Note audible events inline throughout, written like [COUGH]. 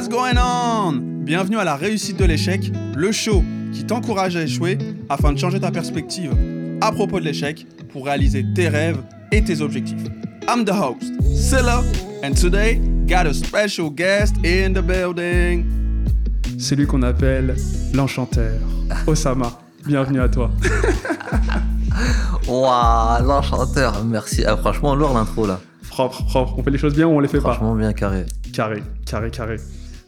What's going on? Bienvenue à la réussite de l'échec, le show qui t'encourage à échouer afin de changer ta perspective à propos de l'échec pour réaliser tes rêves et tes objectifs. I'm the host, Silla, and today got a special guest in the building. C'est lui qu'on appelle l'enchanteur, Osama. Bienvenue à toi. [LAUGHS] Waouh, l'enchanteur, merci. Ah, franchement, lourd l'intro là. Propre, propre. On fait les choses bien ou on les fait pas? Franchement, bien carré. Carré, carré, carré.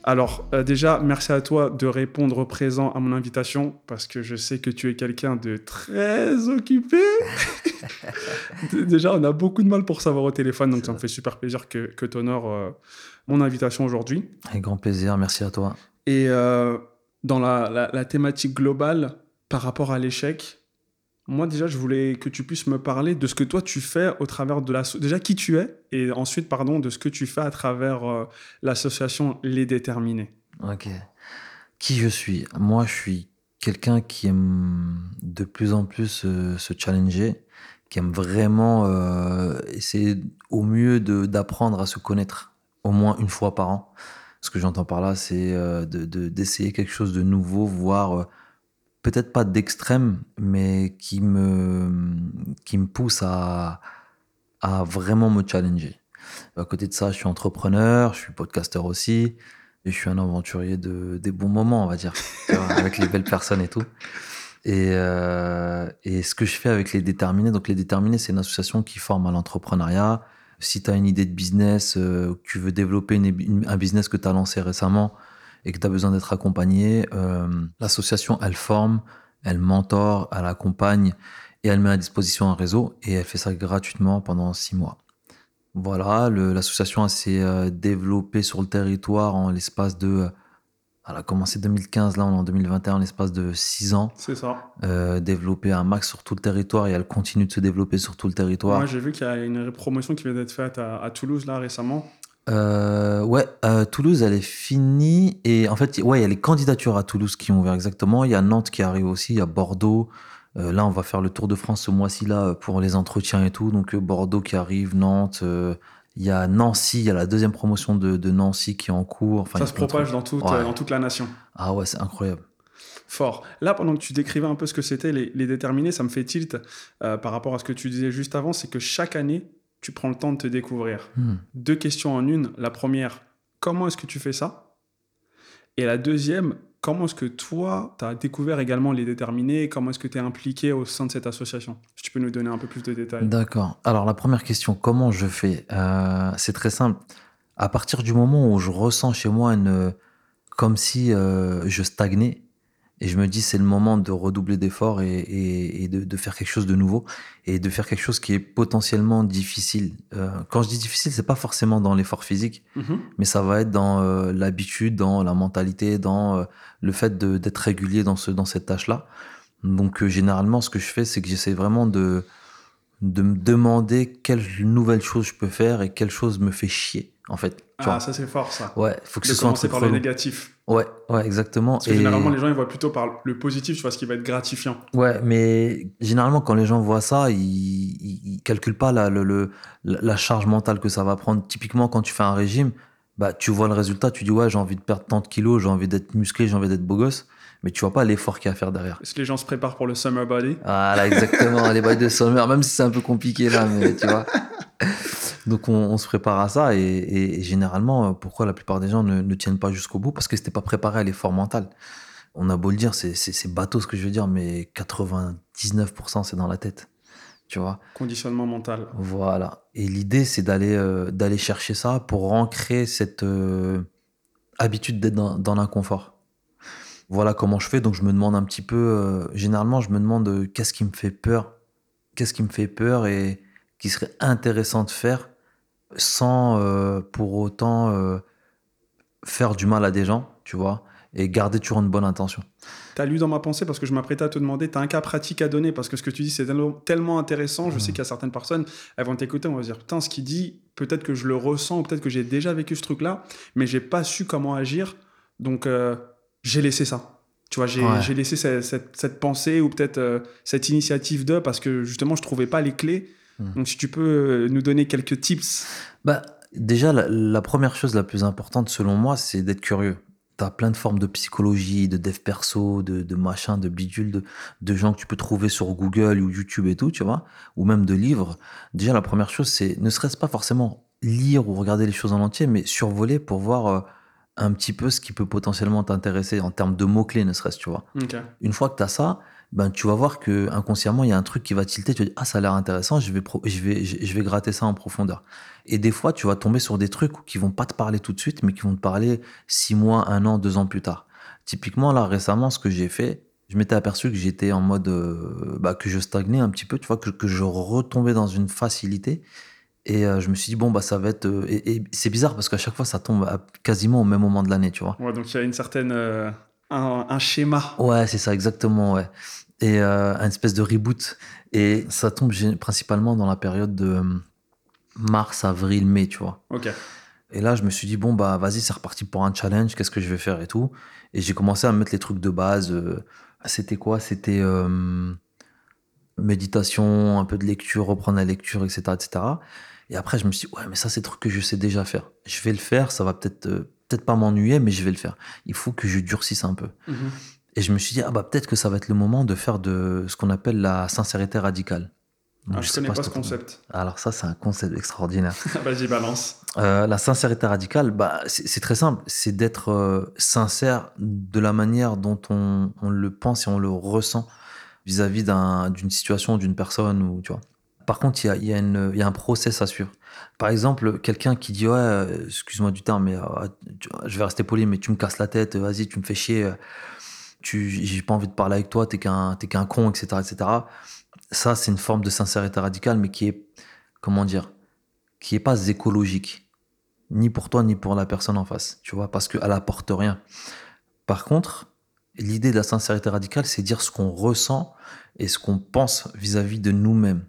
Alors, euh, déjà, merci à toi de répondre présent à mon invitation parce que je sais que tu es quelqu'un de très occupé. [LAUGHS] déjà, on a beaucoup de mal pour savoir au téléphone, donc ça me fait super plaisir que, que tu honores euh, mon invitation aujourd'hui. Avec grand plaisir, merci à toi. Et euh, dans la, la- la thématique globale par rapport à l'échec, moi déjà, je voulais que tu puisses me parler de ce que toi tu fais au travers de la... Déjà qui tu es et ensuite, pardon, de ce que tu fais à travers euh, l'association Les Déterminés. Ok. Qui je suis? Moi, je suis quelqu'un qui aime de plus en plus euh, se challenger, qui aime vraiment euh, essayer au mieux d'apprendre à se connaître au moins une fois par an. Ce que j'entends par là, c'est euh, de- de- d'essayer quelque chose de nouveau, voire euh, peut-être pas d'extrême, mais qui me, qui me pousse à, à vraiment me challenger. À côté de ça, je suis entrepreneur, je suis podcasteur aussi, et je suis un aventurier de, des bons moments, on va dire, [LAUGHS] avec les belles personnes et tout. Et, euh, et ce que je fais avec les déterminés, donc les déterminés, c'est une association qui forme à l'entrepreneuriat. Si tu as une idée de business, euh, tu veux développer un business que tu as lancé récemment et que tu as besoin d'être accompagné, euh, l'association, elle forme, elle mentor, elle accompagne et elle met à disposition un réseau et elle fait ça gratuitement pendant six mois. Voilà, l'association s'est euh, développée sur le territoire en l'espace de. euh, Elle a commencé 2015, là on est en 2021, en l'espace de six ans. C'est ça. Euh, développée un max sur tout le territoire et elle continue de se développer sur tout le territoire. Moi, j'ai vu qu'il y a une promotion qui vient d'être faite à, à Toulouse là récemment. Euh, ouais, euh, Toulouse, elle est finie. Et en fait, ouais, il y a les candidatures à Toulouse qui ont ouvert exactement. Il y a Nantes qui arrive aussi, il y a Bordeaux. Euh, là, on va faire le Tour de France ce mois-ci là pour les entretiens et tout. Donc Bordeaux qui arrive, Nantes. il y a Nancy, il y a la deuxième promotion de, de Nancy qui est en cours. Enfin, ça se propage dans toute, Ouais. dans toute la nation. Ah ouais, c'est incroyable. Fort. Là, pendant que tu décrivais un peu ce que c'était les, les déterminés, ça me fait tilt euh, par rapport à ce que tu disais juste avant, c'est que chaque année, tu prends le temps de te découvrir. Hmm. Deux questions en une. La première, comment est-ce que tu fais ça? Et la deuxième, comment est-ce que toi, tu as découvert également les déterminés? Comment est-ce que tu es impliqué au sein de cette association? Si tu peux nous donner un peu plus de détails. D'accord. Alors la première question, comment je fais? Euh, C'est très simple. À partir du moment où je ressens chez moi une, comme si euh, je stagnais, et je me dis c'est le moment de redoubler d'efforts et, et- et de, de faire quelque chose de nouveau et de faire quelque chose qui est potentiellement difficile. Euh, quand je dis difficile, c'est pas forcément dans l'effort physique, Mhm. mais ça va être dans euh, l'habitude, dans la mentalité, dans euh, le fait d'être régulier dans, ce, dans cette tâche-là. Donc généralement, ce que je fais, c'est que j'essaie vraiment de, de me demander quelle nouvelle chose je peux faire et quelle chose me fait chier, en fait. Tu Ah, vois. ça c'est fort ça. Ouais, faut que de ce soit un truc par le négatif. Ouais, ouais, exactement. Parce que Et- généralement, les gens ils voient plutôt par le positif, tu vois, ce qui va être gratifiant. Ouais, mais généralement, quand les gens voient ça, ils, ils, ils calculent pas la, le, le- la la charge mentale que ça va prendre. Typiquement, quand tu fais un régime, bah, tu vois le résultat, tu dis, ouais, j'ai envie de perdre tant de kilos, j'ai envie d'être musclé, j'ai envie d'être beau gosse, mais tu vois pas l'effort qu'il y a à faire derrière. Est-ce que les gens se préparent pour le summer body? Voilà, exactement, les bails de summer, même si c'est un peu compliqué là, mais tu vois. Donc on, on se prépare à ça et, et- et généralement, euh, pourquoi la plupart des gens ne, ne tiennent pas jusqu'au bout? Parce que c'était pas préparé à l'effort mental. On a beau le dire, c'est- bateau ce que je veux dire, mais 99% c'est dans la tête. Tu vois? Conditionnement mental. Voilà. Et l'idée, c'est d'aller euh, d'aller chercher ça pour ancrer cette euh, habitude d'être dans, dans l'inconfort. Voilà comment je fais. Donc, je me demande un petit peu. euh, généralement, je me demande euh, qu'est-ce qui me fait peur? Qu'est-ce qui me fait peur et qui serait intéressant de faire sans euh, pour autant faire du mal à des gens, tu vois, et garder toujours une bonne intention. T'as lu dans ma pensée parce que je m'apprêtais à te demander, t'as un cas pratique à donner parce que ce que tu dis c'est tellement, intéressant. Je sais qu'il y a certaines personnes, elles vont t'écouter, on va se dire putain, ce qu'il dit, peut-être que je le ressens peut-être que j'ai déjà vécu ce truc-là, mais j'ai pas su comment agir, donc j'ai laissé ça. Tu vois, j'ai Ouais. laissé cette, cette- cette pensée ou peut-être euh, cette initiative de parce que justement je trouvais pas les clés. Mhm. Donc si tu peux euh, nous donner quelques tips. Bah, Déjà, la, la première chose la plus importante selon moi, c'est d'être curieux. T'as plein de formes de psychologie, de dev perso, de, de machin, de bidule, de, de gens que tu peux trouver sur Google ou YouTube et tout, tu vois, ou même de livres. Déjà, la première chose, c'est ne serait-ce pas forcément lire ou regarder les choses en entier, mais survoler pour voir euh, un petit peu ce qui peut potentiellement t'intéresser en termes de mots-clés, ne serait-ce, tu vois. Une fois que tu as ça, ben, tu vas voir que inconsciemment il y a un truc qui va tilter. Tu vas dire, ah, ça a l'air intéressant, je vais, pro- je, vais, je je vais gratter ça en profondeur. Et des fois, tu vas tomber sur des trucs qui vont pas te parler tout de suite, mais qui vont te parler six mois, un an, deux ans plus tard. Typiquement, là, récemment, ce que j'ai fait, je m'étais aperçu que j'étais en mode, euh, bah, que je stagnais un petit peu, tu vois, que, que je retombais dans une facilité. Et euh, je me suis dit, bon, bah, ça va être. euh, et et c'est bizarre parce qu'à chaque fois, ça tombe à- quasiment au même moment de l'année, tu vois. Ouais, donc il y a une certaine. euh, un, un schéma. Ouais, c'est ça, exactement, ouais. Et euh, un espèce de reboot. Et ça tombe principalement dans la période de mars, avril, mai, tu vois. Ok. Et là, je me suis dit, bon, bah, vas-y, c'est reparti pour un challenge, qu'est-ce que je vais faire et tout. Et j'ai commencé à mettre les trucs de base. C'était quoi? C'était méditation, un peu de lecture, reprendre la lecture, etc., etc. Et après, je me suis dit, ouais, mais ça, c'est des trucs que je sais déjà faire. Je vais le faire, ça va peut-être euh, peut-être pas m'ennuyer, mais je vais le faire. Il faut que je durcisse un peu. Mhm. Et je me suis dit, ah bah peut-être que ça va être le moment de faire de ce qu'on appelle la sincérité radicale. Donc, Ah, je sais connais pas, ce concept. Alors ça, c'est un concept extraordinaire. [LAUGHS] Vas-y, balance. Euh, la sincérité radicale, bah, c'est très simple. C'est d'être euh, sincère de la manière dont on, on le pense et on le ressent vis-à-vis d'un- d'une situation, d'une personne. Ou, tu vois. Par contre, il y a, un process à suivre. Par exemple, quelqu'un qui dit Ouais, excuse-moi du terme, mais euh, je vais rester poli, mais tu me casses la tête, vas-y, tu me fais chier, j'ai pas envie de parler avec toi, t'es qu'un con, etc., etc. Ça, c'est une forme de sincérité radicale, mais qui est, comment dire, qui est pas écologique, ni pour toi, ni pour la personne en face, tu vois, parce qu'elle apporte rien. Par contre, l'idée de la sincérité radicale, c'est dire ce qu'on ressent et ce qu'on pense vis-à-vis de nous-mêmes,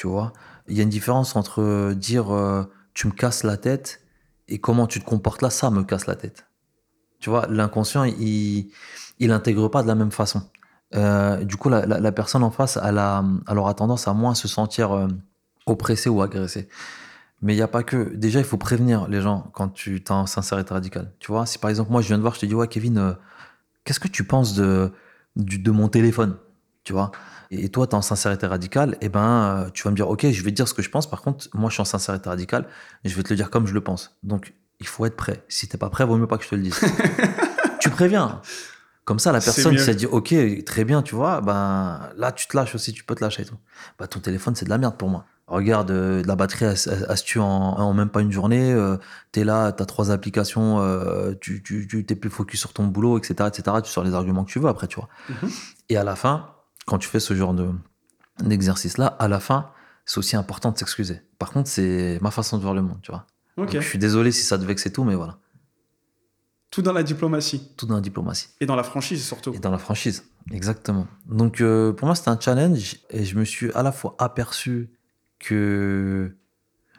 tu vois. Il y a une différence entre euh, dire euh, tu me casses la tête et comment tu te comportes là, ça me casse la tête. Tu vois, l'inconscient, il l'intègre pas de la même façon. Euh, du coup, la, la- personne en face, elle, a, aura tendance à moins se sentir oppressée ou agressée. Mais il n'y a pas que. Déjà, il faut prévenir les gens quand tu es en sincérité radicale. Tu vois, si par exemple, moi, je viens de voir, je te dis, ouais, Kevin, qu'est-ce que tu penses de, de mon téléphone? Tu vois? Et toi, tu es en sincérité radicale, et ben, euh, tu vas me dire, ok, je vais te dire ce que je pense. Par contre, moi, je suis en sincérité radicale, et je vais te le dire comme je le pense. Donc, il faut être prêt. Si t'es pas prêt, vaut mieux pas que je te le dise. [LAUGHS] tu préviens. Comme ça, la personne qui s'est dit, ok, très bien, tu vois, ben là, tu te lâches aussi, tu peux te lâcher et tout. Bah, ton téléphone, c'est de la merde pour moi. Regarde, euh, la batterie, elle, elle- elle se tue en, en même pas une journée. euh, t'es là, t'as trois applications, euh, tu, tu, tu t'es plus focus sur ton boulot, etc., etc. Tu sors les arguments que tu veux après, tu vois. Mhm. Et à la fin, quand tu fais ce genre de, d'exercice-là, à la fin, c'est aussi important de s'excuser. Par contre, c'est ma façon de voir le monde, tu vois. Ok. Donc, je suis désolé si ça te vexe et tout, mais voilà. Tout dans la diplomatie. Tout dans la diplomatie. Et dans la franchise, surtout. Et dans la franchise, exactement. Donc euh, pour moi, c'était un challenge et je me suis à la fois aperçu que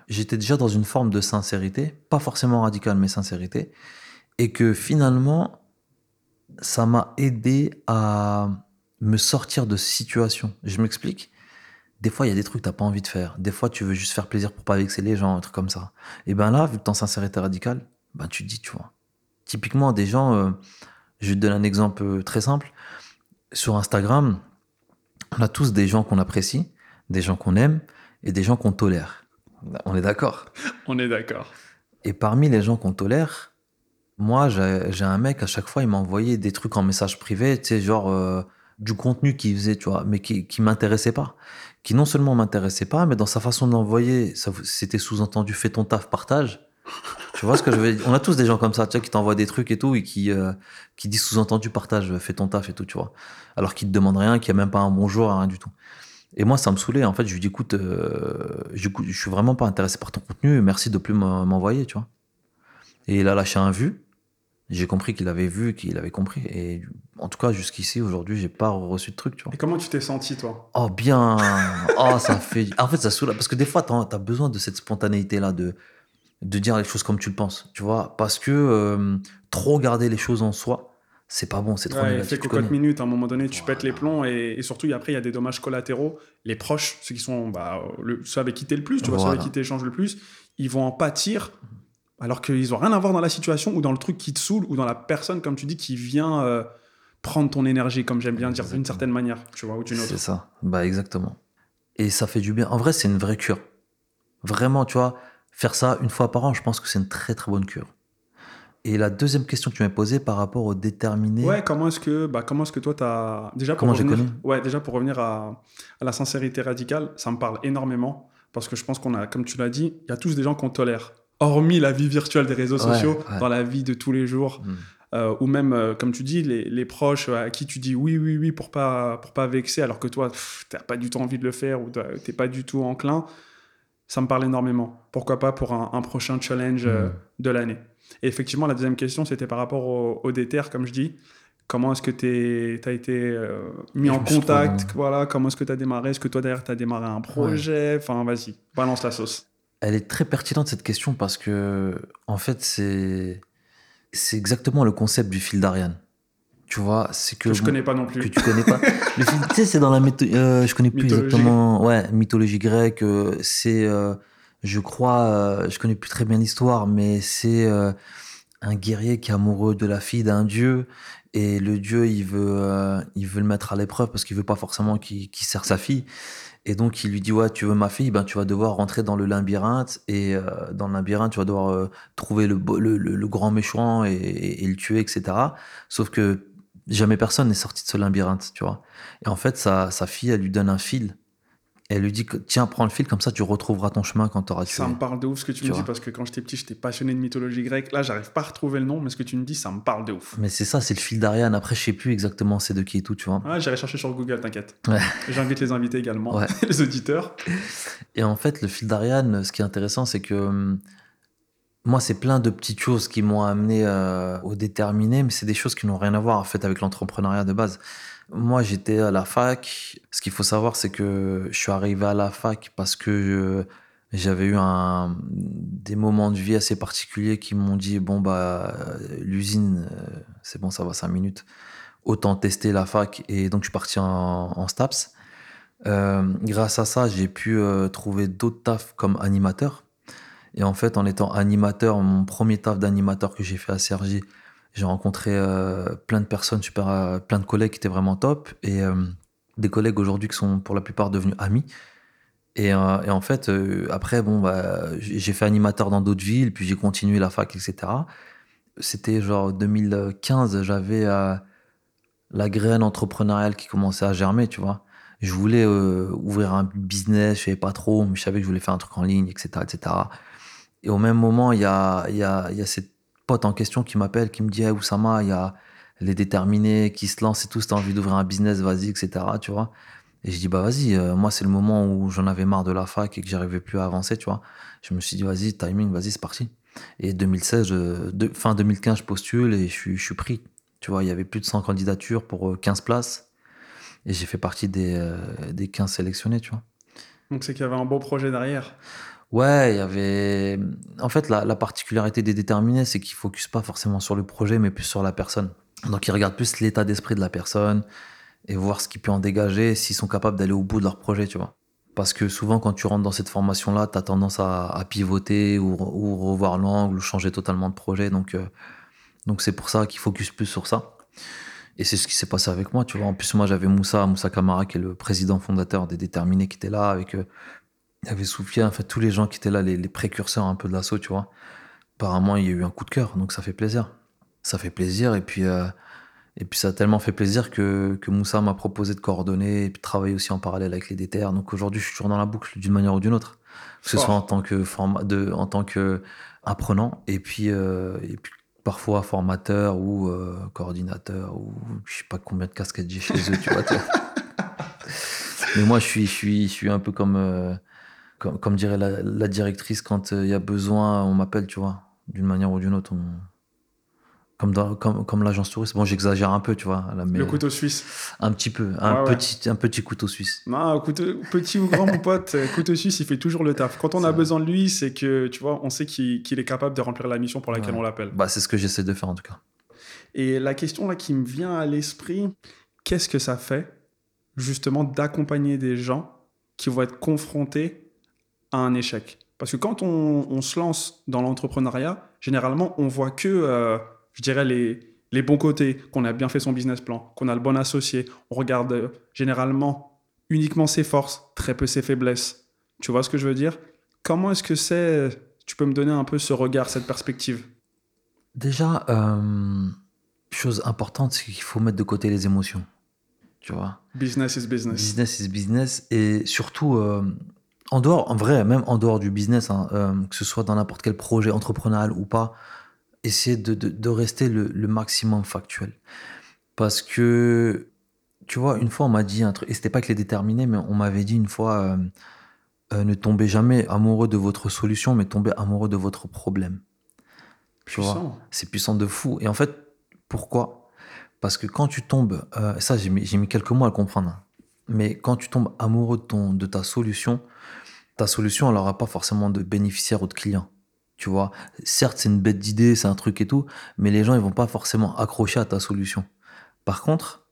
j'étais déjà dans une forme de sincérité, pas forcément radicale, mais sincérité, et que finalement, ça m'a aidé à me sortir de situations. Je m'explique. Des fois, il y a des trucs que t'as pas envie de faire. Des fois, tu veux juste faire plaisir pour pas vexer les gens, un truc comme ça. Et ben là, vu que t'es en sincérité radicale, ben tu te dis, tu vois. Typiquement, des gens, euh, je vais te donner un exemple euh, très simple. Sur Instagram, on a tous des gens qu'on apprécie, des gens qu'on aime et des gens qu'on tolère. On est d'accord? On est d'accord. Et parmi les gens qu'on tolère, moi, j'ai j'ai un mec, à chaque fois, il m'a envoyé des trucs en message privé, tu sais, genre euh, du contenu qu'il faisait, tu vois, mais qui, qui m'intéressait pas. Qui non seulement m'intéressait pas, mais dans sa façon d'envoyer, ça- c'était sous-entendu fais ton taf, partage. [LAUGHS] Tu vois ce que je veux dire? On a tous des gens comme ça, tu sais, qui t'envoient des trucs et tout, et qui, euh, qui disent sous-entendu partage, fais ton taf et tout, tu vois. Alors qu'ils te demandent rien, qu'il n'y a même pas un bonjour, rien du tout. Et moi, ça me saoulait. En fait, je lui dis, écoute, euh, je je suis vraiment pas intéressé par ton contenu, merci de plus m'en- m'envoyer, tu vois. Et il a lâché un vu. J'ai compris qu'il avait vu, qu'il avait compris. Et en tout cas, jusqu'ici, aujourd'hui, j'ai pas reçu de truc, tu vois. Et comment tu t'es senti, toi? Oh, bien. Oh, ça fait. En fait, ça saoule. Parce que des fois, t'as as besoin de cette spontanéité-là, de, de dire les choses comme tu le penses, tu vois. Parce que euh, trop garder les choses en soi, c'est pas bon, c'est trop Ouais, négatif. tu cocotte minute, à un moment donné, tu Voilà. pètes les plombs et, et surtout, après, il y a des dommages collatéraux. Les proches, ceux qui sont bah, le, ceux avec qui t'es le plus, tu vois, ceux Voilà. avec qui t'échanges le plus, ils vont en pâtir alors qu'ils ont rien à voir dans la situation ou dans le truc qui te saoule ou dans la personne, comme tu dis, qui vient euh, prendre ton énergie, comme j'aime bien dire, d'une certaine manière, tu vois, ou d'une autre. C'est ça. Bah, exactement. Et ça fait du bien. En vrai, c'est une vraie cure. Vraiment, tu vois, faire ça une fois par an, je pense que c'est une très très bonne cure. Et la deuxième question que tu m'as posée par rapport au déterminé. Ouais, comment est-ce que, bah, comment est-ce que toi, t'as déjà pour Comment j'ai revenir, connu? ouais, déjà pour revenir à, à la sincérité radicale, ça me parle énormément parce que je pense qu'on a, comme tu l'as dit, il y a tous des gens qu'on tolère, hormis la vie virtuelle des réseaux Ouais, sociaux, ouais. dans la vie de tous les jours, Hmm. euh, ou même, euh, comme tu dis, les, les proches euh, à qui tu dis oui, oui, oui pour pas, pour pas vexer, alors que toi, pff, t'as pas du tout envie de le faire ou t'as- t'es pas du tout enclin. Ça me parle énormément. Pourquoi pas pour un, un prochain challenge euh, Hmm. de l'année. Et effectivement, la deuxième question, c'était par rapport au, au déter, comme je dis. Comment est-ce que tu as été mis Je en contact voilà, Comment est-ce que tu as démarré? Est-ce que toi, derrière, tu as démarré un projet? Enfin, vas-y, balance la sauce. Elle est très pertinente cette question parce que, en fait, c'est c'est exactement le concept du fil d'Ariane. Tu vois, c'est que, Que je connais pas non plus. que tu connais pas. [LAUGHS] le fil, tu sais, c'est dans la mytho- euh, je connais plus Mythologie. exactement. Ouais, mythologie grecque. euh, c'est, euh, je crois, euh, je connais plus très bien l'histoire, mais c'est un guerrier qui est amoureux de la fille d'un dieu et le dieu il veut, euh, il veut le mettre à l'épreuve parce qu'il veut pas forcément qu'il serre sa fille. Et donc il lui dit ouais tu veux ma fille? Ben tu vas devoir rentrer dans le labyrinthe et euh, dans le labyrinthe tu vas devoir euh, trouver le, le, le- le grand méchant et, et- et le tuer etc. Sauf que jamais personne n'est sorti de ce labyrinthe tu vois. Et en fait sa, sa fille elle lui donne un fil. Elle lui dit tiens prends le fil comme ça tu retrouveras ton chemin quand tu auras. Ça me parle de ouf ce que tu, Tu me dis parce que quand j'étais petit, j'étais passionné de mythologie grecque. Là, j'arrive pas à retrouver le nom, mais ce que tu me dis, ça me parle de ouf. Mais c'est ça c'est le fil d'Ariane. Après je sais plus exactement c'est de qui et tout tu vois. Ah, J'irai chercher sur Google, t'inquiète. Ouais. J'invite les invités également, Ouais. [LAUGHS] les auditeurs. Et en fait, le fil d'Ariane, ce qui est intéressant, c'est que hum, moi, c'est plein de petites choses qui m'ont amené euh, au déterminé, mais c'est des choses qui n'ont rien à voir en fait avec l'entrepreneuriat de base. Moi, j'étais à la fac. Ce qu'il faut savoir, c'est que je suis arrivé à la fac parce que euh, j'avais eu des moments de vie assez particuliers qui m'ont dit bon bah l'usine, euh, c'est bon, ça va cinq minutes. Autant tester la fac et donc je suis parti en, STAPS. Euh, grâce à ça, j'ai pu trouver d'autres tafs comme animateur. Et en fait, en étant animateur, mon premier taf d'animateur que j'ai fait à Sergi, j'ai rencontré euh, plein de personnes super, plein de collègues qui étaient vraiment top et euh, des collègues aujourd'hui qui sont pour la plupart devenus amis. Et, euh, en fait, après, bon, bah, j'ai fait animateur dans d'autres villes, puis j'ai continué la fac, etc. C'était genre 2015, j'avais la graine entrepreneuriale qui commençait à germer, tu vois je voulais ouvrir un business, je savais pas trop, mais je savais que je voulais faire un truc en ligne, etc. etc. Et au même moment, il y a, y, a, y a cette pote en question qui m'appelle, qui me dit hey, Oussama, il y a les déterminés qui se lancent et tout, si t'as envie d'ouvrir un business, vas-y, etc. Tu vois et je dis, bah vas-y, euh, moi c'est le moment où j'en avais marre de la fac et que j'arrivais plus à avancer, tu vois. Je me suis dit, vas-y, timing, vas-y, c'est parti. Et 2016, je- de- fin 2015, je postule et je suis, pris. Tu vois, il y avait plus de 100 candidatures pour euh, 15 places. Et j'ai fait partie des, euh, des 15 sélectionnés, tu vois. Donc, c'est qu'il y avait un beau projet derrière. Ouais, il y avait. En fait, la, la particularité des déterminés, c'est qu'ils ne focusent pas forcément sur le projet, mais plus sur la personne. Donc, ils regardent plus l'état d'esprit de la personne et voir ce qui peut en dégager, s'ils sont capables d'aller au bout de leur projet, tu vois. Parce que souvent, quand tu rentres dans cette formation-là, tu as tendance à, pivoter ou, revoir l'angle ou changer totalement de projet. Donc, euh, donc c'est pour ça qu'ils focusent plus sur ça. Et c'est ce qui s'est passé avec moi, tu vois. En plus, moi, j'avais Moussa, Moussa Kamara, qui est le président fondateur des Déterminés, qui était là, avec. Il y avait Soufiane, en fait, tous les gens qui étaient là, les, les précurseurs un peu de l'assaut, tu vois. Apparemment, il y a eu un coup de cœur, donc ça fait plaisir. Ça fait plaisir, et puis, euh, et puis ça a tellement fait plaisir que, que Moussa m'a proposé de coordonner et puis de travailler aussi en parallèle avec les DTR. Donc aujourd'hui, je suis toujours dans la boucle d'une manière ou d'une autre. Que ce soit en tant que, forma- de, en tant que apprenant, et puis, euh, et puis parfois formateur ou euh, coordinateur, ou je sais pas combien de casquettes j'ai chez eux, tu vois. tu vois. [LAUGHS] Mais moi, je suis, je suis, je suis un peu comme, euh, comme, comme dirait la, la directrice, quand euh, il y a besoin, on m'appelle, tu vois, d'une manière ou d'une autre. on- Comme, dans, comme, comme l'agence touriste. Bon, j'exagère un peu, tu vois. là, mais Le couteau suisse. Un petit peu, un, Ouais, ouais. petit, un petit couteau suisse. Non, couteau- petit ou grand, mon pote, euh, couteau suisse, il fait toujours le taf. Quand on a vrai. besoin de lui, c'est que, tu vois, on sait qu'il qu'il est capable de remplir la mission pour laquelle Ouais. on l'appelle. Bah, c'est ce que j'essaie de faire en tout cas. Et la question là qui me vient à l'esprit, qu'est-ce que ça fait justement d'accompagner des gens qui vont être confrontés à un échec Parce que quand on, se lance dans l'entrepreneuriat, généralement on voit que, euh, je dirais, les, les bons côtés, qu'on a bien fait son business plan, qu'on a le bon associé. On regarde euh, généralement uniquement ses forces, très peu ses faiblesses. Tu vois ce que je veux dire? Comment est-ce que c'est Tu peux me donner un peu ce regard, cette perspective? Déjà, euh, chose importante, c'est qu'il faut mettre de côté les émotions. Tu vois? Business is business. Business is business. Et surtout, euh, en dehors, en vrai, même en dehors du business, hein, que ce soit dans n'importe quel projet entrepreneurial ou pas, essayer de, de, rester le, le, maximum factuel. Parce que, tu vois, une fois, on m'a dit un truc, et c'était pas que les déterminés, mais on m'avait dit une fois, euh, euh, ne tombez jamais amoureux de votre solution, mais tombez amoureux de votre problème. Tu vois? C'est puissant de fou. Et en fait, pourquoi? Parce que quand tu tombes, euh, ça j'ai mis, mis, quelques mois à le comprendre, hein, mais quand tu tombes amoureux de, ton, de ta solution, ta solution, elle n'aura pas forcément de bénéficiaires ou de clients. Tu vois, certes, c'est une bête d'idée, c'est un truc et tout, mais les gens, ils vont pas forcément accrocher à ta solution. Par contre,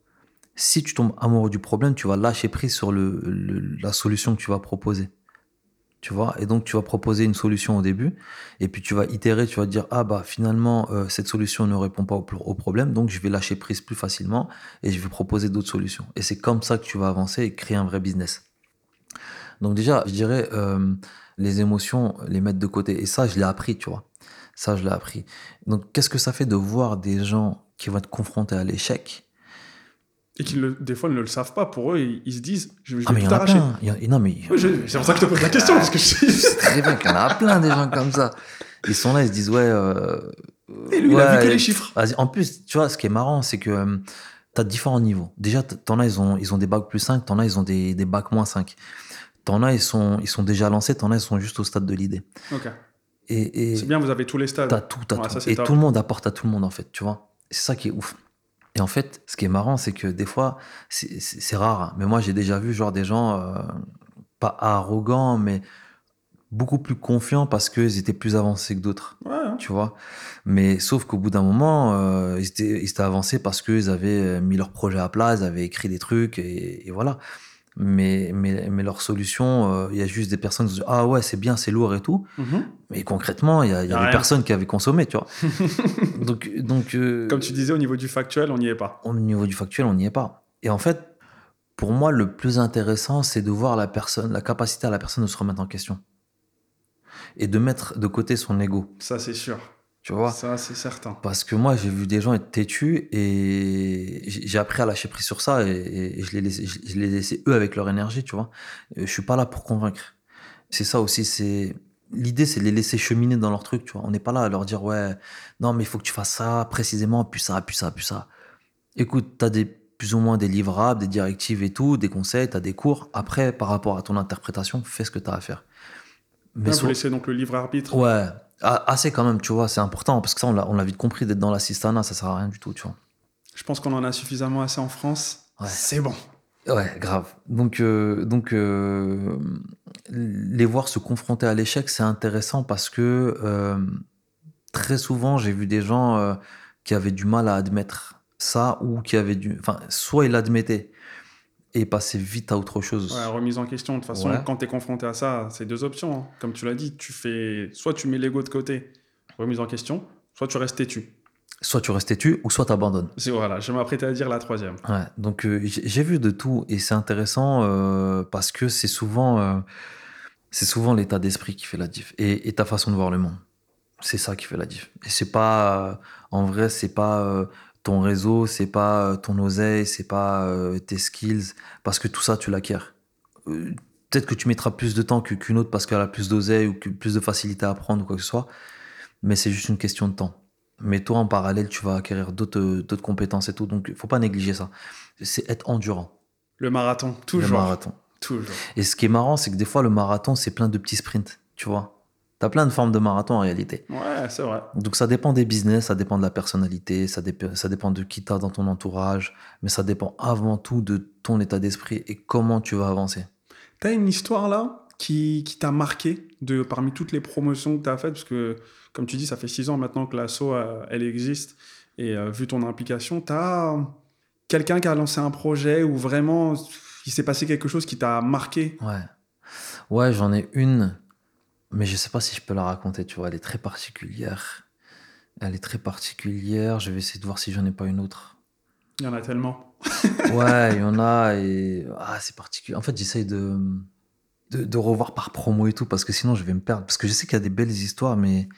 si tu tombes amoureux du problème, tu vas lâcher prise sur la solution que tu vas proposer. Tu vois, et donc tu vas proposer une solution au début, et puis tu vas itérer, tu vas dire ah bah finalement euh, cette solution ne répond pas au, problème, donc je vais lâcher prise plus facilement et je vais proposer d'autres solutions. Et c'est comme ça que tu vas avancer et créer un vrai business. Donc déjà, je dirais euh, les émotions, les mettre de côté. Et ça, je l'ai appris, tu vois. Ça, je l'ai appris. Donc, qu'est-ce que ça fait de voir des gens qui vont être confrontés à l'échec? Et qui, des fois, ne le savent pas. Pour eux, ils, se disent Je, je ah, mais il y en a plein. non, mais... c'est pour ça que je te pose la question. parce que je... [LAUGHS] très bien qu'il y en a plein des gens comme ça. Ils sont là, ils se disent Ouais. Euh, et lui, il a vu que les chiffres. En plus, tu vois, ce qui est marrant, c'est que euh, tu as différents niveaux. Déjà, t'en as, ils ont, ils ont des bacs plus 5, t'en as, ils ont des, des bacs moins 5. T'en as, ils sont, ils sont déjà lancés, t'en as, ils sont juste au stade de l'idée. Et, c'est bien, vous avez tous les stades. T'as tout, t'as tout. et tout le monde apporte à tout le monde, en fait, tu vois. C'est ça qui est ouf. Et en fait, ce qui est marrant, c'est que des fois, c'est rare, hein. mais moi, j'ai déjà vu genre des gens, euh, pas arrogants, mais beaucoup plus confiants parce qu'ils étaient plus avancés que d'autres. Ouais, hein. Tu vois Mais sauf qu'au bout d'un moment, euh, ils, étaient, ils, étaient, avancés parce qu'ils avaient mis leur projet à plat, ils avaient écrit des trucs, et, et voilà mais, mais, mais leur solution, euh, il y a juste des personnes qui disent Ah ouais, c'est bien, c'est lourd et tout. Mhm. Mais concrètement, il y a, y a, des personnes qui avaient consommé, tu vois. [LAUGHS] donc, donc, euh, Comme tu disais, au niveau du factuel, on n'y est pas. Au niveau du factuel, on n'y est pas. Et en fait, pour moi, le plus intéressant, c'est de voir la personne, la capacité à la personne de se remettre en question. Et de mettre de côté son ego. Ça, c'est sûr. Tu vois Ça, c'est certain. Parce que moi, j'ai vu des gens être têtus et j'ai appris à lâcher prise sur ça et, je, les laissé, je les eux avec leur énergie, tu vois. Je suis pas là pour convaincre. C'est ça aussi, c'est. L'idée, c'est de les laisser cheminer dans leur truc, tu vois. On n'est pas là à leur dire, ouais, non, mais il faut que tu fasses ça précisément, puis ça, puis ça, puis ça. Écoute, tu as des, plus ou moins des livrables, des directives et tout, des conseils, tu as des cours. Après, par rapport à ton interprétation, fais ce que tu as à faire. Mais vous laissez donc le livre arbitre Ouais, assez quand même, tu vois, c'est important parce que ça, on l'a vite compris d'être dans l'assistanat, ça sert à rien du tout, tu vois. Je pense qu'on en a suffisamment assez en France. C'est bon. Ouais, grave. Donc, euh, donc euh, les voir se confronter à l'échec, c'est intéressant parce que euh, très souvent, j'ai vu des gens qui avaient du mal à admettre ça ou qui avaient du. Enfin, soit ils l'admettaient, et passer vite à autre chose. Ouais, remise en question. De toute façon, quand tu es confronté à ça, c'est deux options. Hein. Comme tu l'as dit, tu fais soit tu mets l'ego de côté, remise en question, soit tu restes têtu. Soit tu restes têtu ou soit tu abandonnes. Voilà, je m'apprêtais à dire la troisième. Ouais, donc euh, j'ai vu de tout et c'est intéressant euh, parce que c'est souvent, euh, c'est souvent l'état d'esprit qui fait la diff et, et, ta façon de voir le monde. C'est ça qui fait la diff. Et c'est pas, en vrai, c'est pas ton réseau, c'est pas euh, ton oseille, c'est pas euh, tes skills, parce que tout ça, tu l'acquiers. Euh, peut-être que tu mettras plus de temps qu'une autre parce qu'elle a plus d'oseille ou plus de facilité à apprendre ou quoi que ce soit, mais c'est juste une question de temps. Mais toi, en parallèle, tu vas acquérir d'autres compétences et tout, donc il faut pas négliger ça. C'est être endurant. Le marathon, toujours. Le marathon. Toujours. Et ce qui est marrant, c'est que des fois, le marathon, c'est plein de petits sprints, tu vois. T'as plein de formes de marathon en réalité. Ouais, c'est vrai. Donc ça dépend des business, ça dépend de la personnalité, ça, ça dépend de qui t'as dans ton entourage, mais ça dépend avant tout de ton état d'esprit et comment tu vas avancer. T'as une histoire là qui, qui t'a marqué de, parmi toutes les promotions que t'as faites, parce que comme tu dis, ça fait six ans maintenant que l'asso, euh, elle existe, et euh, vu ton implication, tu as quelqu'un qui a lancé un projet ou vraiment il s'est passé quelque chose qui t'a marqué? Ouais. Ouais, j'en ai une, mais je sais pas si je peux la raconter, tu vois. Elle est très particulière. Elle est très particulière. Je vais essayer de voir si j'en ai pas une autre. Il y en a tellement. [LAUGHS] ouais, il y en a et. Ah, c'est particulier. En fait, j'essaye de, de, revoir par promo et tout, parce que sinon je vais me perdre. Parce que je sais qu'il y a des belles histoires, mais.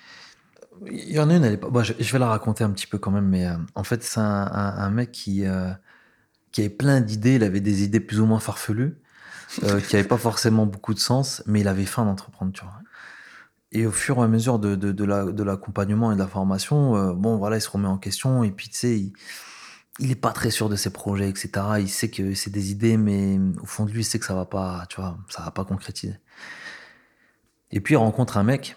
Il y en a une, elle est pas. Bon, je, vais la raconter un petit peu quand même, mais euh, en fait, c'est un, mec qui, euh, qui avait plein d'idées. Il avait des idées plus ou moins farfelues, euh, qui n'avaient pas forcément beaucoup de sens, mais il avait faim d'entreprendre, tu vois. Et au fur et à mesure de, de, de l'accompagnement et de la formation, euh, bon, voilà, il se remet en question. Et puis, tu sais, il, il est pas très sûr de ses projets, etc. Il sait que c'est des idées, mais au fond de lui, il sait que ça va pas, tu vois, ça va pas concrétiser. Et puis, il rencontre un mec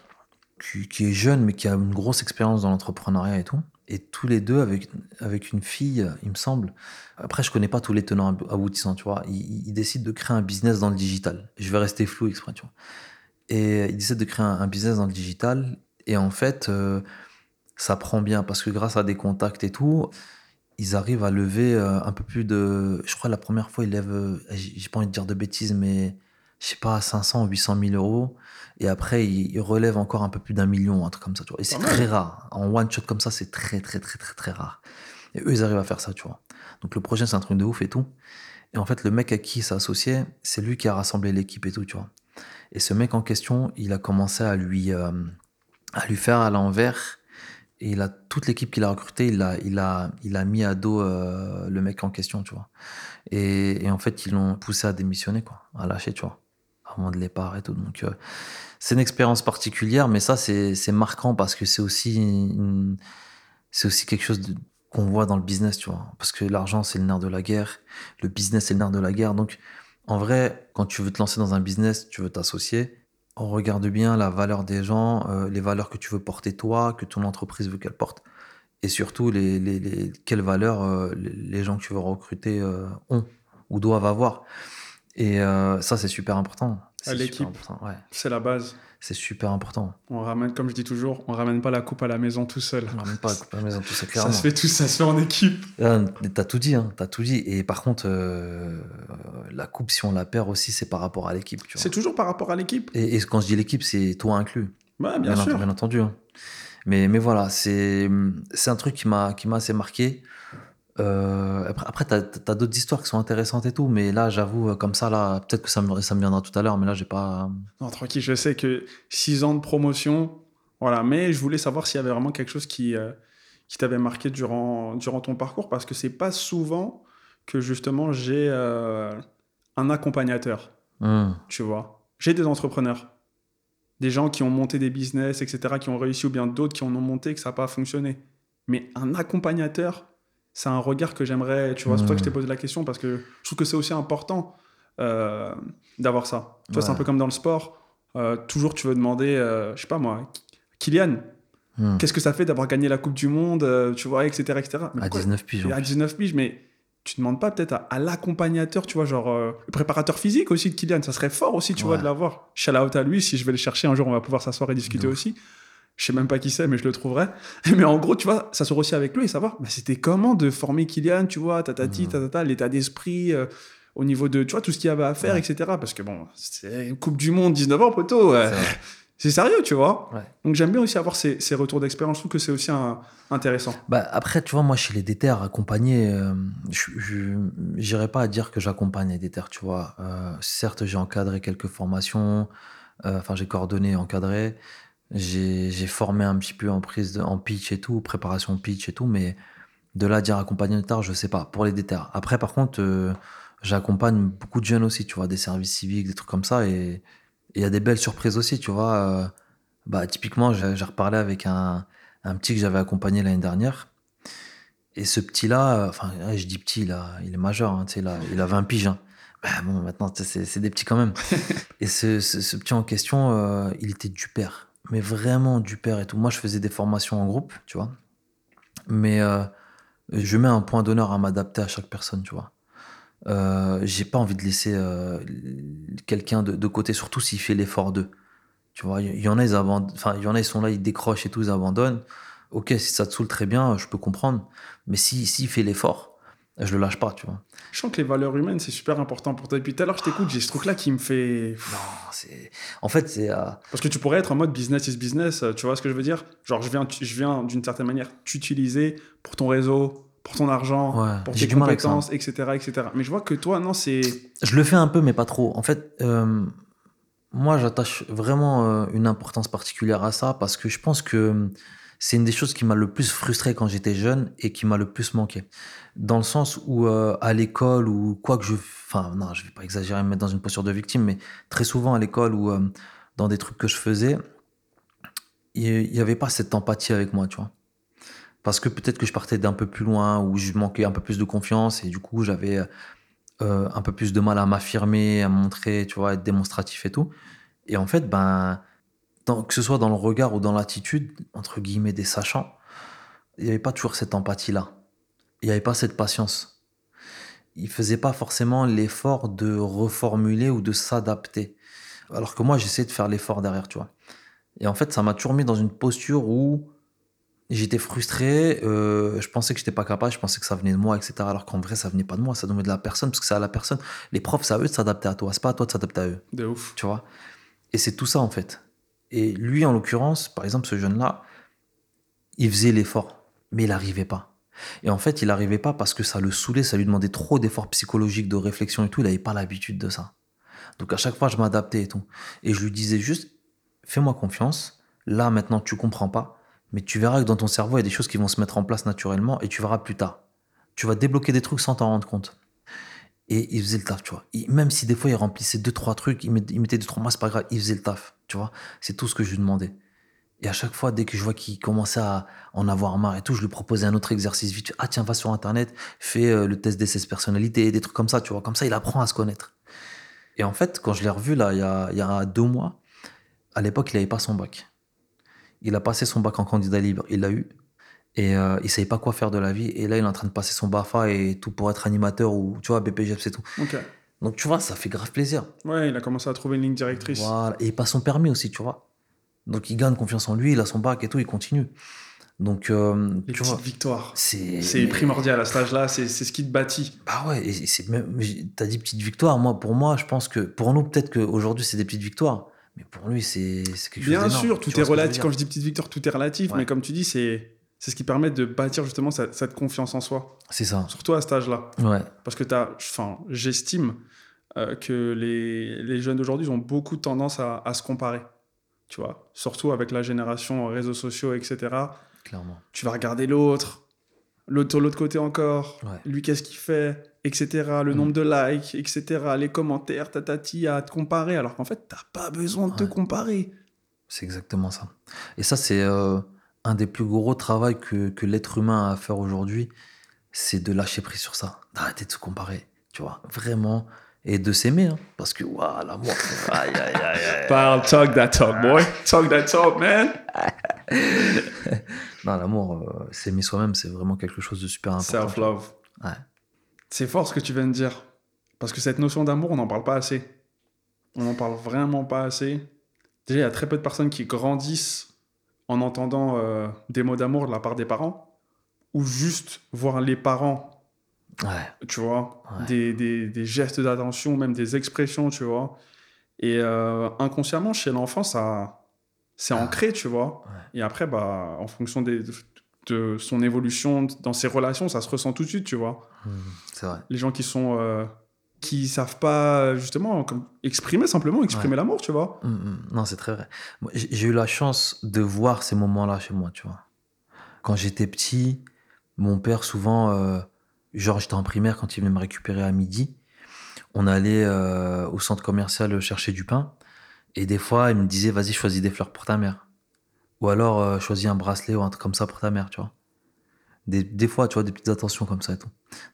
qui, qui est jeune, mais qui a une grosse expérience dans l'entrepreneuriat et tout. Et tous les deux, avec, avec une fille, il me semble. Après, je connais pas tous les tenants aboutissants, tu vois. Ils, décident de créer un business dans le digital. Je vais rester flou exprès, tu vois. Et ils décident de créer un, business dans le digital. Et en fait, euh, ça prend bien parce que grâce à des contacts et tout, ils arrivent à lever euh, un peu plus de. Je crois la première fois, ils lèvent, euh, j'ai pas envie de dire de bêtises, mais je sais pas, 500 ou 800 000 euros. Et après, ils, relèvent encore un peu plus d'un million, un truc comme ça. Tu vois. Et c'est très rare. En one shot comme ça, c'est très, très, très, très, très rare. Et eux, ils arrivent à faire ça, tu vois. Donc le projet, c'est un truc de ouf et tout. Et en fait, le mec à qui il s'est associé, c'est lui qui a rassemblé l'équipe et tout, tu vois. Et ce mec en question, il a commencé à lui, euh, à lui faire à l'envers. Et il a toute l'équipe qu'il a recrutée, il a, il a, il a mis à dos euh, le mec en question, tu vois. Et, en fait, ils l'ont poussé à démissionner, quoi, à lâcher, tu vois, moins de l'épargne et. Donc, euh, c'est une expérience particulière, mais ça, c'est marquant parce que c'est aussi, aussi quelque chose qu'on voit dans le business, tu vois. Parce que l'argent, c'est le nerf de la guerre. Le business, c'est le nerf de la guerre. Donc, en vrai, quand tu veux te lancer dans un business, tu veux t'associer, on regarde bien la valeur des gens, euh, les valeurs que tu veux porter toi, que ton entreprise veut qu'elle porte. Et surtout, les, les, quelles valeurs euh, les gens que tu veux recruter euh, ont ou doivent avoir. Et ça, c'est super important. L'équipe, c'est la base c'est super important. On ramène, comme je dis toujours, on ramène pas la coupe à la maison tout seul. On ramène pas la coupe à la maison tout seul, clairement. ça se fait tout, ça se fait en équipe. Euh, t'as tout dit, hein, t'as tout dit. Et par contre, euh, la coupe, si on la perd aussi, c'est par rapport à l'équipe. C'est toujours par rapport à l'équipe. Et, quand je dis l'équipe, c'est toi inclus. Ouais, bien, sûr. Bien entendu. Hein. Mais, mais voilà, c'est un truc qui m'a assez marqué. Euh, après, tu as, d'autres histoires qui sont intéressantes et tout, mais là, j'avoue, euh, comme ça, là, peut-être que ça me, ça me viendra tout à l'heure, mais là, j'ai pas. Non, tranquille, je sais que 6 ans de promotion, voilà, mais je voulais savoir s'il y avait vraiment quelque chose qui, euh, qui t'avait marqué durant, durant ton parcours, parce que c'est pas souvent que justement j'ai un accompagnateur, hmm. tu vois. J'ai des entrepreneurs, des gens qui ont monté des business, etc., qui ont réussi, ou bien d'autres qui en ont monté et que ça n'a pas fonctionné. Mais un accompagnateur, c'est un regard que j'aimerais, tu vois, c'est pour ça que je t'ai hmm. posé la question, parce que je trouve que c'est aussi important euh, d'avoir ça. Tu vois, c'est un peu comme dans le sport. Euh, toujours, tu veux demander, euh, je sais pas moi, Kylian, hmm. qu'est-ce que ça fait d'avoir gagné la Coupe du Monde, tu vois, etc. etc. à 19 piges. À 19 piges, mais tu demandes pas peut-être à, l'accompagnateur, tu vois, genre le préparateur physique aussi de Kylian. Ça serait fort aussi, tu vois, de l'avoir. Shout out à lui, si je vais le chercher un jour, on va pouvoir s'asseoir et discuter aussi je sais même pas qui c'est, mais je le trouverai. [LAUGHS] Mais en gros, tu vois, ça se aussi avec lui et savoir, bah, c'était comment de former Kylian, tu vois, tatati, mmh. ta l'état d'esprit, euh, au niveau de, tu vois, tout ce qu'il y avait à faire, etc. Parce que bon, c'est une Coupe du Monde, 19 ans, poteau. [LAUGHS] c'est sérieux, tu vois. Donc j'aime bien aussi avoir ces, ces retours d'expérience. Je trouve que c'est aussi intéressant. Bah, après, tu vois, moi, chez les déterres, accompagner, euh, je n'irai pas à dire que j'accompagne les déterres, tu vois. Euh, certes, j'ai encadré quelques formations, enfin, j'ai coordonné, encadré. J'ai formé un petit peu en prise de, en pitch et tout, préparation pitch et tout, mais de là à dire accompagnateur, je sais pas, pour les déterres. Après, par contre, euh, j'accompagne beaucoup de jeunes aussi, tu vois, des services civiques, des trucs comme ça, et il y a des belles surprises aussi, tu vois. Euh, bah, typiquement, j'ai reparlé avec un, un petit que j'avais accompagné l'année dernière. Et ce petit-là, enfin, je dis petit, là, il est majeur, hein, tu sais, là, il a 20 piges. Hein. Bah, bon, maintenant, c'est des petits quand même. [LAUGHS] et ce, ce, petit en question, euh, il était du père mais vraiment du père et tout. Moi, je faisais des formations en groupe, tu vois. Mais euh, je mets un point d'honneur à m'adapter à chaque personne, tu vois. Euh, j'ai pas envie de laisser euh, quelqu'un de, côté, surtout s'il fait l'effort d'eux. Tu vois, il y, en a, ils enfin, il y en a, ils sont là, ils décrochent et tout, ils abandonnent. ok, si ça te saoule très bien, je peux comprendre. Mais s'il si, fait l'effort, je le lâche pas, tu vois. Je sens que les valeurs humaines, c'est super important pour toi. Depuis tout à l'heure, je t'écoute, j'ai ce truc-là qui me fait. Non, c'est. En fait, c'est. euh, Parce que tu pourrais être en mode business is business, euh, tu vois ce que je veux dire? Genre, je viens, je viens d'une certaine manière t'utiliser pour ton réseau, pour ton argent, Ouais, pour tes compétences, etc., etc. Mais je vois que toi, non, c'est. Je le fais un peu, mais pas trop. En fait, euh, moi, j'attache vraiment une importance particulière à ça parce que je pense que c'est une des choses qui m'a le plus frustré quand j'étais jeune et qui m'a le plus manqué. Dans le sens où, euh, à l'école, ou quoi que je. Enfin, non, je vais pas exagérer, me mettre dans une posture de victime, mais très souvent à l'école ou euh, dans des trucs que je faisais, il n'y avait pas cette empathie avec moi, tu vois. Parce que peut-être que je partais d'un peu plus loin, ou je manquais un peu plus de confiance, et du coup, j'avais euh, un peu plus de mal à m'affirmer, à montrer, tu vois, être démonstratif et tout. Et en fait, ben, dans- que ce soit dans le regard ou dans l'attitude, entre guillemets, des sachants, il n'y avait pas toujours cette empathie-là. Il n'y avait pas cette patience. Ils ne faisaient pas forcément l'effort de reformuler ou de s'adapter. Alors que moi, j'essayais de faire l'effort derrière, tu vois. Et en fait, ça m'a toujours mis dans une posture où j'étais frustré, euh, je pensais que j'étais pas capable, je pensais que ça venait de moi, etc. Alors qu'en vrai, ça venait pas de moi, ça venait de la personne, parce que c'est à la personne. Les profs, c'est à eux de s'adapter à toi, c'est pas à toi de s'adapter à eux De ouf. tu vois. Et c'est tout ça en fait. Et lui, en l'occurrence, par exemple, ce jeune-là, il faisait l'effort, mais il n'arrivait pas. Et en fait, il n'arrivait pas parce que ça le saoulait, ça lui demandait trop d'efforts psychologiques, de réflexion et tout. Il n'avait pas l'habitude de ça. Donc à chaque fois, je m'adaptais et tout. Et je lui disais juste, fais-moi confiance. Là, maintenant, tu comprends pas, mais tu verras que dans ton cerveau, il y a des choses qui vont se mettre en place naturellement et tu verras plus tard. Tu vas débloquer des trucs sans t'en rendre compte. Et il faisait le taf, tu vois. Même si des fois il remplissait deux, trois trucs, il met- il mettait deux, trois mois, c'est pas grave, il faisait le taf, tu vois. C'est tout ce que je lui demandais. Et à chaque fois, dès que je vois qu'il commençait à en avoir marre et tout, je lui proposais un autre exercice vite. Ah tiens, va sur Internet, fais euh, le test DSS personnalité, des trucs comme ça, tu vois. Comme ça, il apprend à se connaître. Et en fait, quand je l'ai revu, là, il y a, y a deux mois, à l'époque, il n'avait pas son bac. Il a passé son bac en candidat libre, il l'a eu. Et euh, il savait pas quoi faire de la vie. Et là, il est en train de passer son BAFA et tout pour être animateur ou, tu vois, BPGF, c'est tout. Donc, tu vois, ça fait grave plaisir. Ouais, il a commencé à trouver une ligne directrice. Voilà. Et il passe son permis aussi, tu vois. Donc, il gagne confiance en lui, il a son bac et tout, il continue. Donc, euh, Les tu petites vois, victoires. c'est. Mais- primordial à cet âge-là, c'est c'est ce qui te bâtit. Bah ouais, et c'est même. T'as dit petite victoire. Moi, pour moi, je pense que. Pour nous, peut-être qu'aujourd'hui, c'est des petites victoires. Mais pour lui, c'est quelque chose Bien sûr, tout est relatif. Quand je dis petite victoire, tout est relatif. Ouais. Mais comme tu dis, c'est c'est ce qui permet de bâtir justement cette, cette confiance en soi. C'est ça. Surtout à cet âge-là. Ouais. Parce que t'as, enfin, j'estime euh, que les, les jeunes d'aujourd'hui ont beaucoup tendance à, à se comparer. Tu vois, surtout avec la génération réseaux sociaux, etc. Clairement. Tu vas regarder l'autre, l'autre de l'autre côté encore, Ouais. lui qu'est-ce qu'il fait, etc. Le Mm. nombre de likes, etc. Les commentaires, tatati, à te comparer. Alors qu'en fait, t'as pas besoin de te comparer. C'est exactement ça. Et ça, c'est euh, un des plus gros travaux que, que l'être humain a à faire aujourd'hui. C'est de lâcher prise sur ça. D'arrêter de se comparer. Tu vois, vraiment. Et de s'aimer. hein. parce que, waouh, l'amour. Aïe, aïe, aïe, aïe. Parle, talk that talk, boy. [LAUGHS] Talk that talk, man. [LAUGHS] Non, l'amour, euh, s'aimer soi-même, c'est vraiment quelque chose de super important. Self-love. Ouais. C'est fort ce que tu viens de dire. Parce que cette notion d'amour, on n'en parle pas assez. On n'en parle vraiment pas assez. Déjà, il y a très peu de personnes qui grandissent en entendant euh, des mots d'amour de la part des parents. Ou juste voir les parents, Ouais. tu vois, Ouais. des, des- des gestes d'attention, même des expressions, tu vois. Et euh, inconsciemment, chez l'enfant, ça, c'est Ah. ancré, tu vois. Ouais. Et après, bah, en fonction des- de son évolution dans ses relations, ça se ressent tout de suite, tu vois Hmm, c'est vrai. les gens qui sont euh, qui savent pas justement comme exprimer simplement exprimer l'amour tu vois Hmm, hmm. Non, c'est très vrai. J'ai eu la chance de voir ces moments-là chez moi, tu vois. Quand j'étais petit, mon père, souvent, euh, genre j'étais en primaire, quand il venait me récupérer à midi, on allait euh, au centre commercial chercher du pain. Et des fois, il me disait, vas-y, choisis des fleurs pour ta mère. Ou alors, euh, choisis un bracelet ou un truc comme ça pour ta mère, tu vois. Des, des fois, tu vois, des petites attentions comme ça et tout.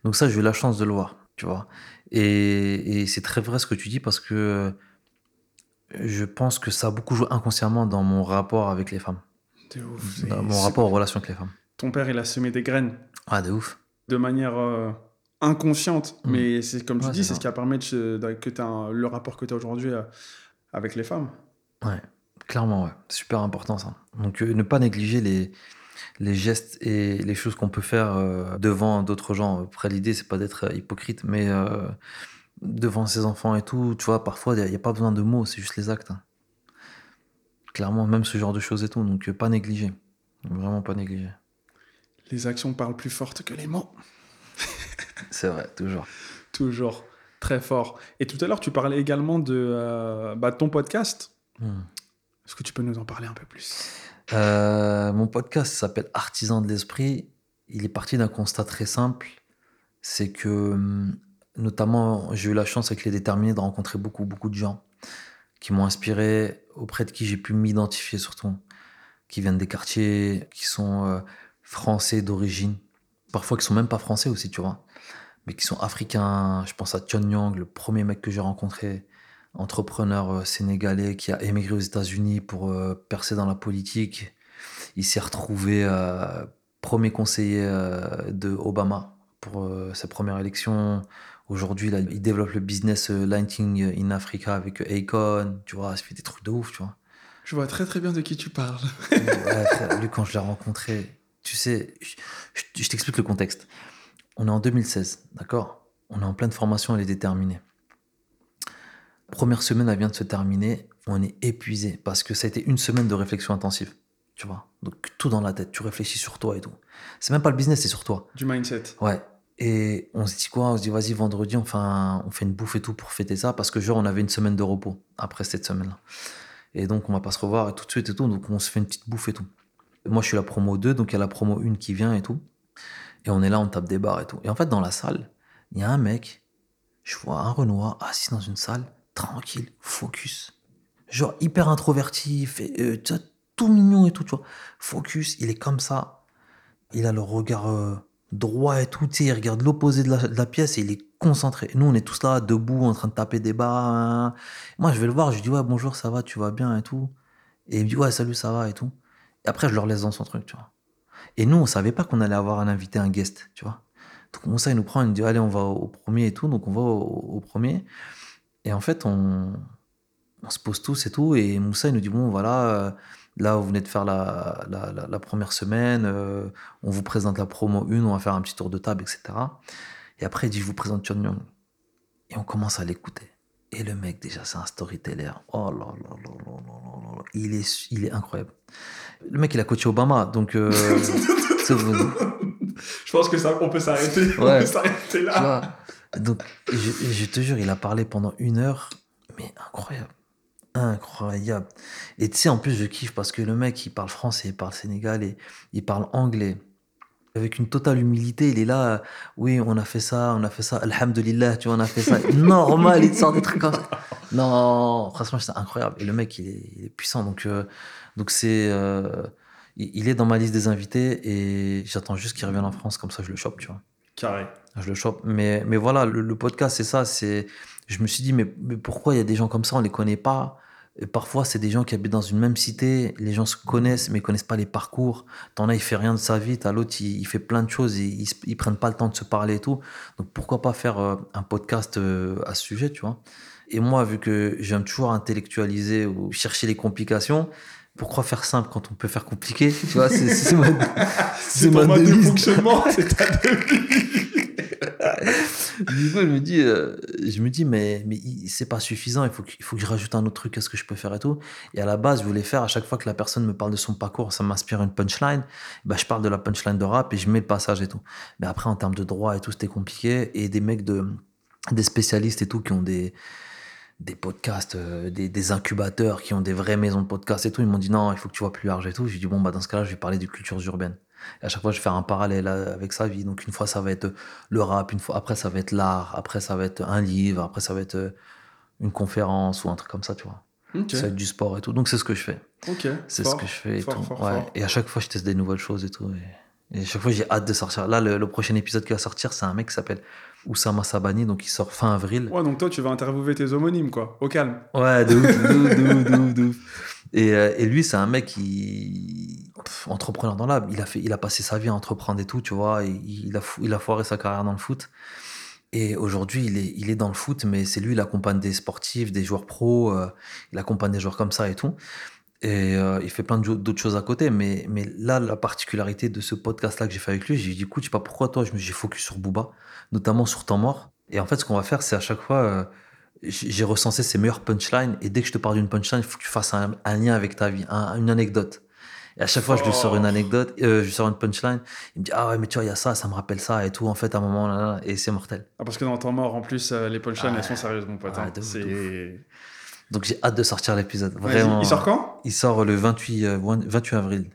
Donc ça, j'ai eu la chance de le voir, tu vois. Et, et c'est très vrai ce que tu dis parce que je pense que ça a beaucoup joué inconsciemment dans mon rapport avec les femmes. De ouf, Dans mon rapport aux relations avec les femmes. ton père il a semé des graines Ah, de ouf. de manière euh, inconsciente Mm. mais c'est comme tu Ouais, dis c'est ce qui a permis de, que tu le rapport que tu as aujourd'hui euh, avec les femmes Ouais, clairement, ouais. Super important ça. Donc, euh, ne pas négliger les, les gestes et les choses qu'on peut faire euh, devant d'autres gens. Après, l'idée, c'est pas d'être hypocrite, mais euh, devant ses enfants et tout, tu vois, parfois, il n'y a, pas besoin de mots, c'est juste les actes. hein. Clairement, même ce genre de choses et tout. Donc, euh, pas négliger. Vraiment pas négliger. Les actions parlent plus fortes que les mots. [LAUGHS] C'est vrai, toujours. Toujours. Très fort. Et tout à l'heure, tu parlais également de euh, bah, ton podcast. Hmm. Est-ce que tu peux nous en parler un peu plus? Euh, mon podcast s'appelle Artisan de l'esprit. Il est parti d'un constat très simple. C'est que, hum, notamment, j'ai eu la chance avec les déterminés de rencontrer beaucoup, beaucoup de gens qui m'ont inspiré, auprès de qui j'ai pu m'identifier surtout, qui viennent des quartiers, qui sont euh, français d'origine, parfois qui sont même pas français aussi, tu vois, mais qui sont africains. Je pense à John Young, le premier mec que j'ai rencontré, entrepreneur euh, sénégalais qui a émigré aux États-Unis pour euh, percer dans la politique. Il s'est retrouvé euh, premier conseiller de Obama pour sa première élection. Aujourd'hui, il développe le business Lighting in Africa avec Akon. Tu vois, il fait des trucs de ouf, tu vois. Je vois très très bien de qui tu parles. Ouais, lui, quand je l'ai rencontré, tu sais, je, je- je t'explique le contexte. On est en 2016, d'accord? On est en pleine formation, elle est déterminée. Première semaine, elle vient de se terminer. On est épuisé parce que ça a été une semaine de réflexion intensive. Tu vois Donc, tout dans la tête. Tu réfléchis sur toi et tout. C'est même pas le business, c'est sur toi. Du mindset. Ouais. Et on se dit quoi? On se dit, vas-y, vendredi, on fait, un- on fait une bouffe et tout pour fêter ça, parce que genre, on avait une semaine de repos après cette semaine-là. Et donc, on va pas se revoir et tout de suite et tout, donc on se fait une petite bouffe et tout. Moi, je suis la promo 2, donc il y a la promo 1 qui vient et tout. Et on est là, on tape des barres et tout. Et en fait, dans la salle, il y a un mec, je vois un Renoir assis dans une salle, tranquille, focus. Genre, hyper introverti, euh, tout mignon et tout, tu vois. Focus, il est comme ça. Il a le regard euh, droit et tout, tu sais, il regarde l'opposé de la, pièce et il est concentré. Nous, on est tous là, debout, en train de taper des barres. hein. Moi, je vais le voir, je lui dis, ouais, bonjour, ça va, tu vas bien et tout. Et il me dit, ouais, salut, ça va et tout. Et après, je le laisse dans son truc, tu vois. Et nous, on savait pas qu'on allait avoir un invité, un guest, tu vois. Donc, Moussa, il nous prend, il nous dit, allez, on va au premier et tout. Donc, on va au premier. Et en fait, on, on se pose tous et tout. Et Moussa, il nous dit, bon, voilà, euh, là, vous venez de faire la, la, la- la première semaine. euh, on vous présente la promo 1, on va faire un petit tour de table, etc. Et après, il dit, je vous présente Young. Et on commence à l'écouter. Et le mec, déjà, c'est un storyteller. Oh là là là là là là là. Il est, il est incroyable. Le mec, il a coaché Obama, donc... euh, [LAUGHS] Je pense que ça, on peut s'arrêter. On Ouais. peut s'arrêter là. Donc, je, je te jure, il a parlé pendant une heure, mais incroyable. Incroyable. Et tu sais, en plus, je kiffe parce que le mec, il parle français, il parle sénégalais, il parle anglais. Avec une totale humilité, il est là, euh, oui, on a fait ça, on a fait ça, alhamdulillah, tu vois, on a fait ça. [LAUGHS] Normal, il te sort des trucs comme ça. Non, franchement, c'est incroyable. Et le mec, il est, il est puissant. Donc, euh, donc c'est, euh, il, il est dans ma liste des invités et j'attends juste qu'il revienne en France, comme ça je le chope, tu vois. Carré. Je le chope. Mais, mais voilà, le, le podcast, c'est ça. C'est, je me suis dit, mais, mais pourquoi il y a des gens comme ça, on les connaît pas? Et Parfois, c'est des gens qui habitent dans une même cité, les gens se connaissent, mais ils connaissent pas les parcours. T'en as, il fait rien de sa vie, t'as l'autre, il, il fait plein de choses, ils, ils prennent pas le temps de se parler et tout. Donc pourquoi pas faire euh, un podcast euh, à ce sujet, tu vois? Et moi, vu que j'aime toujours intellectualiser ou chercher les complications, pourquoi faire simple quand on peut faire compliqué? Tu vois, c'est ma, [LAUGHS] C'est de fonctionnement, [LAUGHS] c'est ta devise. [LAUGHS] Du coup, je me dis, euh, je me dis mais, mais c'est pas suffisant, il faut, que, il faut que je rajoute un autre truc, qu'est-ce que je peux faire et tout. Et à la base, je voulais faire, à chaque fois que la personne me parle de son parcours, ça m'inspire une punchline, bah, je parle de la punchline de rap et je mets le passage et tout. Mais après, en termes de droit et tout, c'était compliqué. Et des mecs, de, des spécialistes et tout, qui ont des, des podcasts, euh, des, des incubateurs, qui ont des vraies maisons de podcasts et tout, ils m'ont dit non, il faut que tu vois plus large et tout. J'ai dit, bon, bah, dans ce cas-là, je vais parler de cultures urbaines. Et à chaque fois, je faire un parallèle euh, avec sa vie. Donc, une fois, ça va être le rap, une fois, après, ça va être l'art, après, ça va être un livre, après, ça va être euh, une conférence ou un truc comme ça, tu vois. Ça va être du sport et tout. Donc, c'est ce que je fais. Ok. C'est ce que je fais et fort, tout. fort, ouais. fort. Et à chaque fois, je teste des nouvelles choses et tout. Et, et à chaque fois, j'ai hâte de sortir. Là, le, le prochain épisode qui va sortir, c'est un mec qui s'appelle Oussama Sabani, donc il sort fin avril. Ouais, donc toi, tu vas interviewer tes homonymes, quoi. Au calme. Ouais, de ouf, de ouf, de ouf. [LAUGHS] Et, euh, et lui, c'est un mec qui. pff, entrepreneur dans l'âme. Il a, fait, il a passé sa vie à entreprendre et tout, tu vois. Et il, a, il a foiré sa carrière dans le foot. Et aujourd'hui, il est, il est dans le foot, mais c'est lui, il accompagne des sportifs, des joueurs pros, euh, il accompagne des joueurs comme ça et tout. Et euh, il fait plein d'autres choses à côté. Mais, mais là, la particularité de ce podcast-là que j'ai fait avec lui, j'ai dit, écoute, je sais pas pourquoi toi, je me j'ai focus sur Booba, notamment sur Temps Mort. Et en fait, ce qu'on va faire, c'est à chaque fois, euh, j'ai recensé ses meilleures punchlines. Et dès que je te parle d'une punchline, il faut que tu fasses un, lien avec ta vie, une anecdote. Et à chaque fois, je lui sors une oh. anecdote, euh, je lui sors une punchline. Il me dit Ah ouais, mais tu vois, il y a ça, ça me rappelle ça et tout. En fait, à un moment, là, et c'est mortel. Ah, parce que dans Temps Mort, en plus, les punchlines, elles sont sérieuses, mon pote. Hein. Donc j'ai hâte de sortir l'épisode. Vraiment. Il sort quand? Il sort le 28, 28 euh, avril.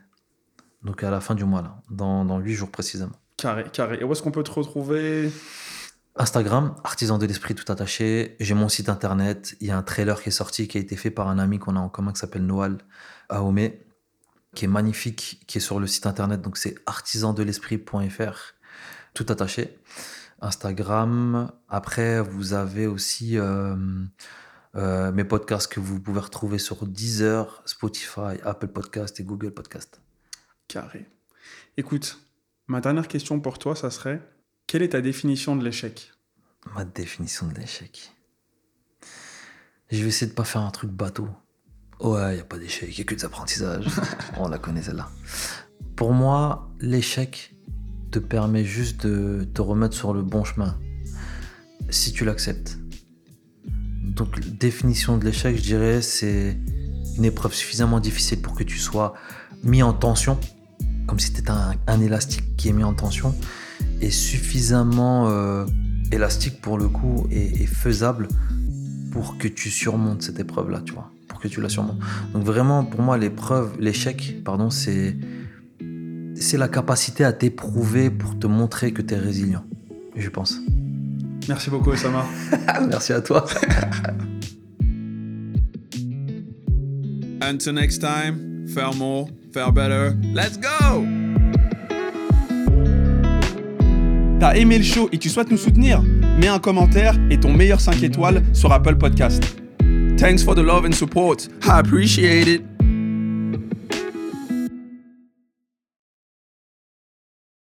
Donc à la fin du mois, là. Dans, dans 8 jours précisément. Carré, carré. Et où est-ce qu'on peut te retrouver? Instagram, artisan de l'esprit tout attaché. J'ai mon site internet. Il y a un trailer qui est sorti, qui a été fait par un ami qu'on a en commun qui s'appelle Noal Aomé, qui est magnifique, qui est sur le site internet. Donc c'est artisandelesprit.fr, tout attaché. Instagram. Après, vous avez aussi euh, euh, mes podcasts que vous pouvez retrouver sur Deezer, Spotify, Apple Podcast et Google Podcast. Carré. Écoute, ma dernière question pour toi, ça serait quelle est ta définition de l'échec? Ma définition de l'échec. Je vais essayer de pas faire un truc bateau. Ouais, il n'y a pas d'échec, il n'y a que des apprentissages. [LAUGHS] On la connaît celle-là. Pour moi, l'échec te permet juste de te remettre sur le bon chemin. Si tu l'acceptes. Donc, définition de l'échec, je dirais, c'est une épreuve suffisamment difficile pour que tu sois mis en tension, comme si tu étais un, élastique qui est mis en tension, et suffisamment euh, élastique pour le coup et, faisable pour que tu surmontes cette épreuve-là, tu vois, pour que tu la surmontes. Donc vraiment, pour moi, l'épreuve, l'échec, pardon, c'est c'est la capacité à t'éprouver pour te montrer que tu es résilient, je pense. Merci beaucoup, Osama. [LAUGHS] Merci à toi. [LAUGHS] Until next time, faire more, faire better. Let's go! T'as aimé le show et tu souhaites nous soutenir? Mets un commentaire et ton meilleur 5 étoiles sur Apple Podcast. Thanks for the love and support. I appreciate it.